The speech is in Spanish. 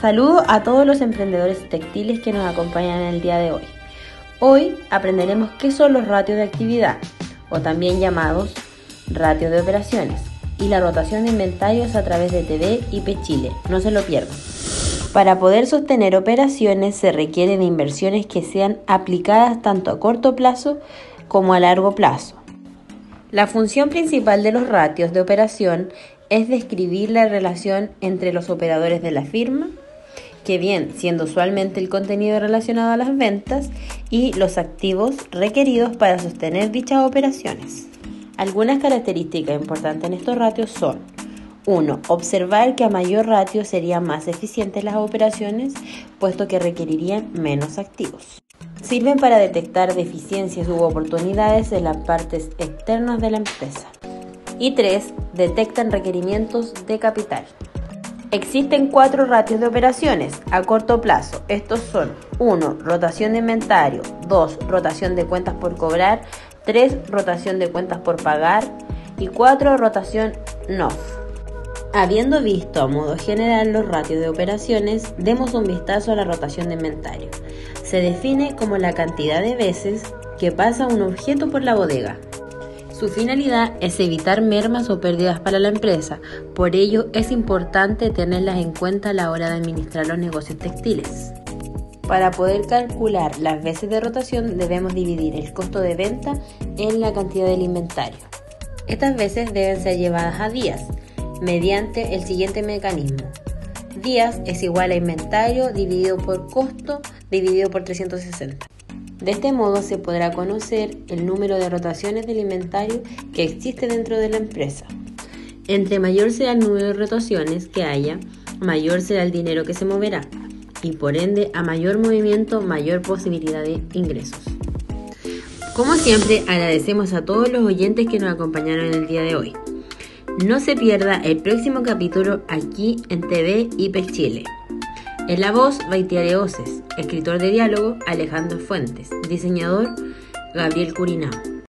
Saludo a todos los emprendedores textiles que nos acompañan en el día de hoy. Hoy aprenderemos qué son los ratios de actividad, o también llamados ratios de operaciones, y la rotación de inventarios a través de TV y Chile. No se lo pierdan. Para poder sostener operaciones se requieren inversiones que sean aplicadas tanto a corto plazo como a largo plazo. La función principal de los ratios de operación es describir la relación entre los operadores de la firma que bien siendo usualmente el contenido relacionado a las ventas y los activos requeridos para sostener dichas operaciones. Algunas características importantes en estos ratios son 1. Observar que a mayor ratio serían más eficientes las operaciones, puesto que requerirían menos activos. Sirven para detectar deficiencias u oportunidades en las partes externas de la empresa. Y 3. Detectan requerimientos de capital. Existen cuatro ratios de operaciones a corto plazo. Estos son 1. Rotación de inventario, 2. Rotación de cuentas por cobrar, 3. Rotación de cuentas por pagar y 4. Rotación NOF. Habiendo visto a modo general los ratios de operaciones, demos un vistazo a la rotación de inventario. Se define como la cantidad de veces que pasa un objeto por la bodega. Su finalidad es evitar mermas o pérdidas para la empresa, por ello es importante tenerlas en cuenta a la hora de administrar los negocios textiles. Para poder calcular las veces de rotación debemos dividir el costo de venta en la cantidad del inventario. Estas veces deben ser llevadas a días mediante el siguiente mecanismo. Días es igual a inventario dividido por costo dividido por 360. De este modo se podrá conocer el número de rotaciones del inventario que existe dentro de la empresa. Entre mayor sea el número de rotaciones que haya, mayor será el dinero que se moverá y por ende a mayor movimiento mayor posibilidad de ingresos. Como siempre agradecemos a todos los oyentes que nos acompañaron en el día de hoy. No se pierda el próximo capítulo aquí en TV IPEL Chile. En la voz, Baitiare Oces. Escritor de diálogo, Alejandro Fuentes. Diseñador, Gabriel Curinao.